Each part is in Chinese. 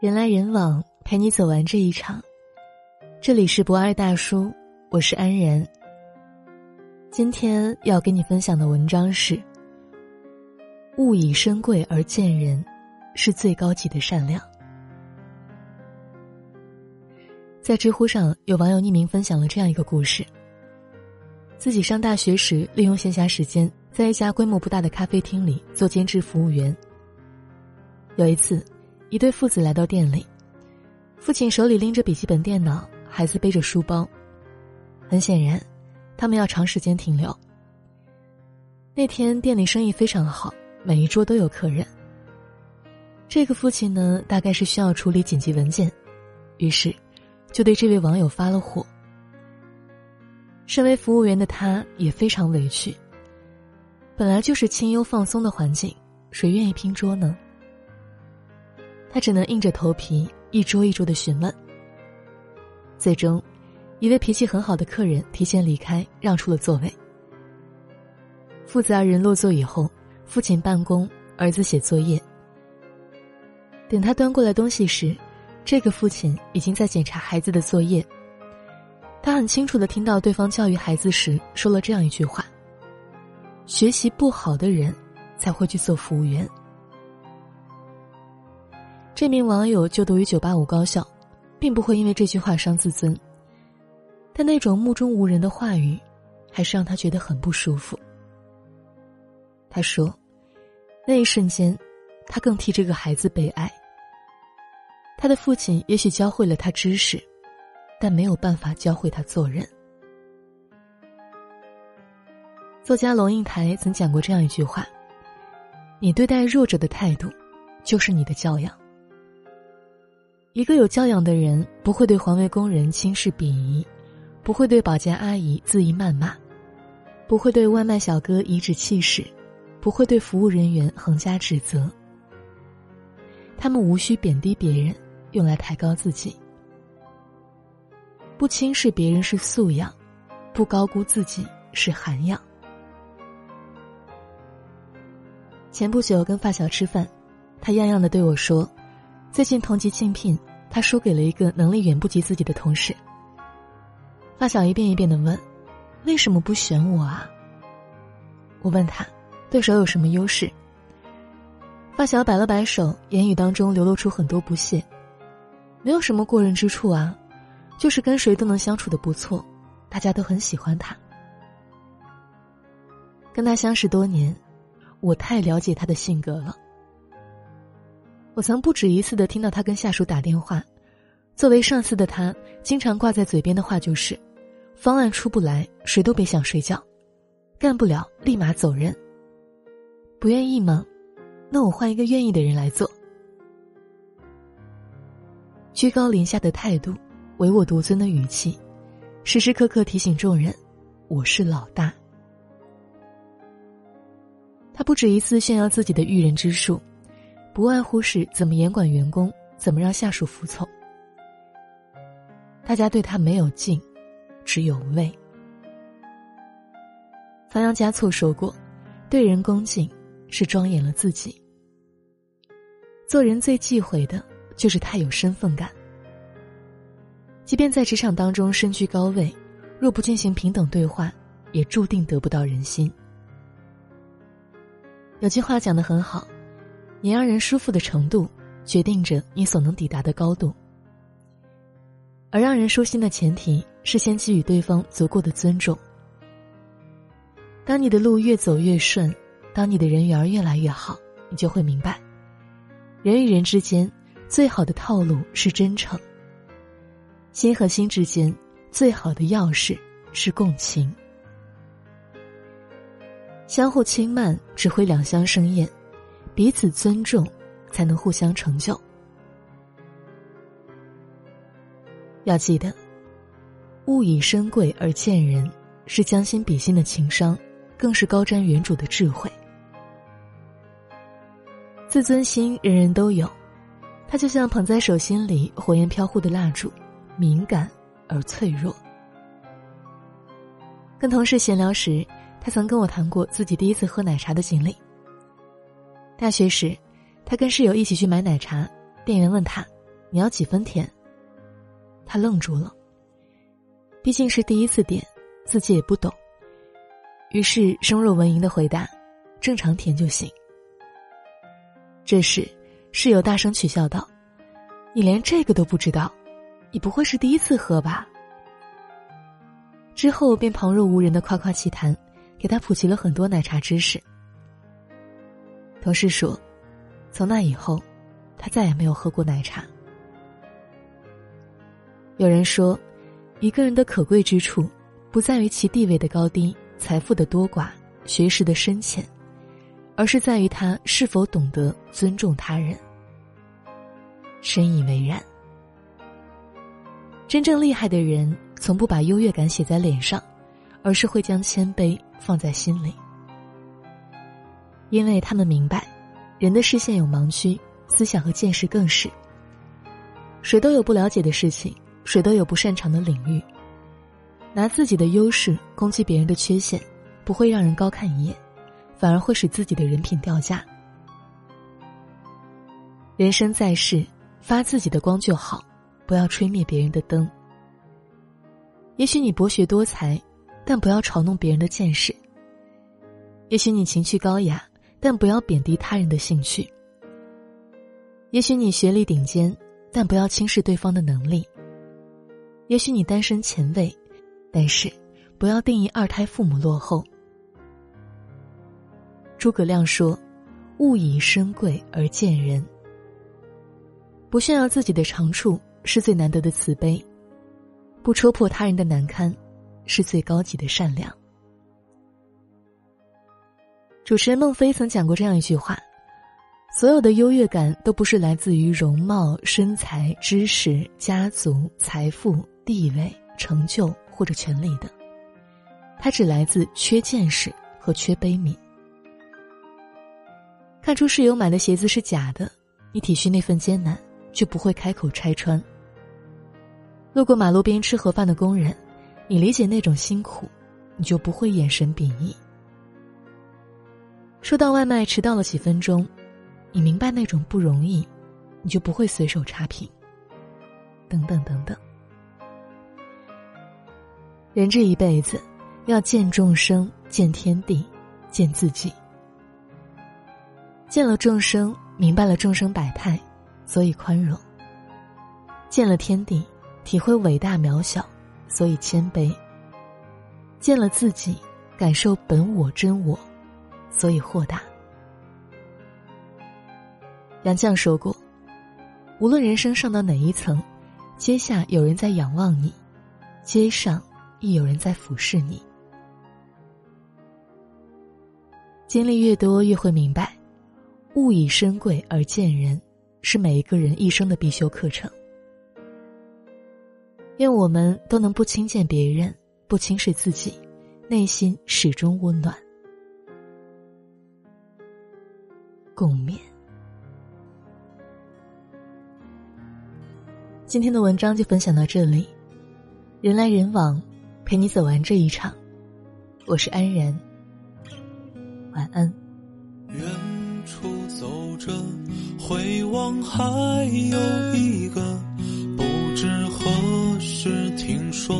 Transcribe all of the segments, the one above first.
人来人往，陪你走完这一场。这里是不二大叔，我是安然。今天要跟你分享的文章是：物以身贵而贱人，是最高级的善良。在知乎上，有网友匿名分享了这样一个故事：自己上大学时，利用闲暇时间，在一家规模不大的咖啡厅里做兼职服务员。有一次。一对父子来到店里，父亲手里拎着笔记本电脑，孩子背着书包。很显然，他们要长时间停留。那天店里生意非常好，每一桌都有客人。这个父亲呢，大概是需要处理紧急文件，于是就对这位网友发了火。身为服务员的他，也非常委屈。本来就是清幽放松的环境，谁愿意拼桌呢？他只能硬着头皮一桌一桌的询问。最终，一位脾气很好的客人提前离开，让出了座位。父子二人落座以后，父亲办公，儿子写作业。等他端过来东西时，这个父亲已经在检查孩子的作业。他很清楚的听到对方教育孩子时说了这样一句话：“学习不好的人，才会去做服务员。”这名网友就读于九八五高校，并不会因为这句话伤自尊。但那种目中无人的话语，还是让他觉得很不舒服。他说：“那一瞬间，他更替这个孩子悲哀。他的父亲也许教会了他知识，但没有办法教会他做人。”作家龙应台曾讲过这样一句话：“你对待弱者的态度，就是你的教养。”一个有教养的人，不会对环卫工人轻视鄙夷，不会对保洁阿姨恣意谩骂，不会对外卖小哥颐指气使，不会对服务人员横加指责。他们无需贬低别人，用来抬高自己。不轻视别人是素养，不高估自己是涵养。前不久跟发小吃饭，他样样的对我说。最近同级竞聘，他输给了一个能力远不及自己的同事。发小一遍一遍的问：“为什么不选我啊？”我问他：“对手有什么优势？”发小摆了摆手，言语当中流露出很多不屑：“没有什么过人之处啊，就是跟谁都能相处的不错，大家都很喜欢他。”跟他相识多年，我太了解他的性格了。我曾不止一次的听到他跟下属打电话，作为上司的他，经常挂在嘴边的话就是：“方案出不来，谁都别想睡觉，干不了立马走人。不愿意吗？那我换一个愿意的人来做。”居高临下的态度，唯我独尊的语气，时时刻刻提醒众人：“我是老大。”他不止一次炫耀自己的驭人之术。不外乎是怎么严管员工，怎么让下属服从。大家对他没有敬，只有畏。仓央嘉措说过：“对人恭敬，是庄严了自己。”做人最忌讳的就是太有身份感。即便在职场当中身居高位，若不进行平等对话，也注定得不到人心。有句话讲的很好。你让人舒服的程度，决定着你所能抵达的高度。而让人舒心的前提是先给予对方足够的尊重。当你的路越走越顺，当你的人缘越来越好，你就会明白，人与人之间最好的套路是真诚。心和心之间最好的钥匙是共情。相互轻慢只会两相生厌。彼此尊重，才能互相成就。要记得，物以身贵而贱人，是将心比心的情商，更是高瞻远瞩的智慧。自尊心人人都有，它就像捧在手心里火焰飘忽的蜡烛，敏感而脆弱。跟同事闲聊时，他曾跟我谈过自己第一次喝奶茶的经历。大学时，他跟室友一起去买奶茶，店员问他：“你要几分甜？”他愣住了。毕竟是第一次点，自己也不懂。于是生若文莹的回答：“正常甜就行。”这时，室友大声取笑道：“你连这个都不知道，你不会是第一次喝吧？”之后便旁若无人的夸夸其谈，给他普及了很多奶茶知识。同事说，从那以后，他再也没有喝过奶茶。有人说，一个人的可贵之处，不在于其地位的高低、财富的多寡、学识的深浅，而是在于他是否懂得尊重他人。深以为然。真正厉害的人，从不把优越感写在脸上，而是会将谦卑放在心里，因为他们明白，人的视线有盲区，思想和见识更是。谁都有不了解的事情。谁都有不擅长的领域，拿自己的优势攻击别人的缺陷，不会让人高看一眼，反而会使自己的人品掉价。人生在世，发自己的光就好，不要吹灭别人的灯。也许你博学多才，但不要嘲弄别人的见识。也许你情趣高雅，但不要贬低他人的兴趣。也许你学历顶尖，但不要轻视对方的能力。也许你单身前卫，但是不要定义二胎父母落后。诸葛亮说：“勿以身贵而贱人。”不炫耀自己的长处是最难得的慈悲，不戳破他人的难堪是最高级的善良。主持人孟非曾讲过这样一句话：“所有的优越感都不是来自于容貌、身材、知识、家族、财富。”地位、成就或者权力的，它只来自缺见识和缺悲悯。看出室友买的鞋子是假的，你体恤那份艰难，就不会开口拆穿。路过马路边吃盒饭的工人，你理解那种辛苦，你就不会眼神鄙夷。收到外卖迟到了几分钟，你明白那种不容易，你就不会随手差评。等等等等。人这一辈子，要见众生，见天地，见自己。见了众生，明白了众生百态，所以宽容；见了天地，体会伟大渺小，所以谦卑；见了自己，感受本我真我，所以豁达。杨绛说过：“无论人生上到哪一层，阶下有人在仰望你，阶上。”亦有人在俯视你。经历越多，越会明白，物以身贵而贱人，是每一个人一生的必修课程。愿我们都能不轻贱别人，不轻视自己，内心始终温暖。共勉。今天的文章就分享到这里，人来人往。陪你走完这一场，我是安然，晚安。远处走着，回望还有一个，不知何时听说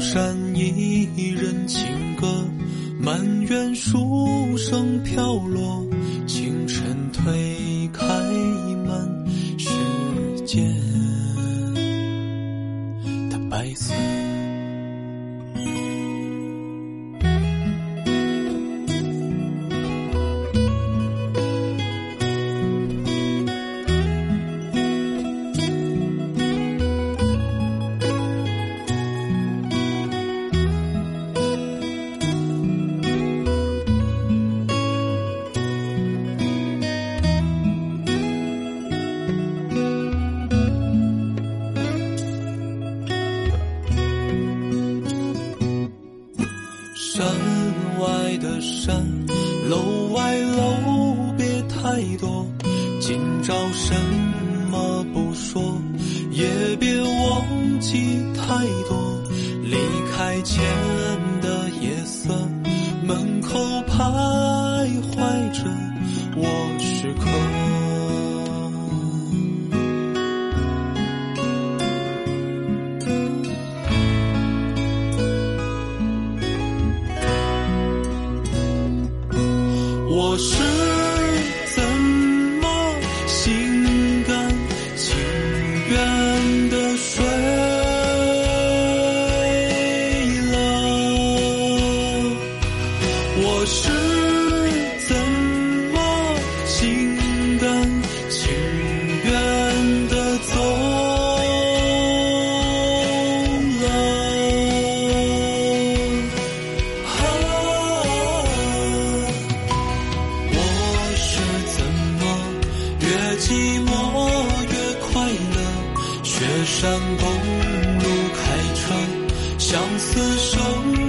山一人情我山公路开车，相思守。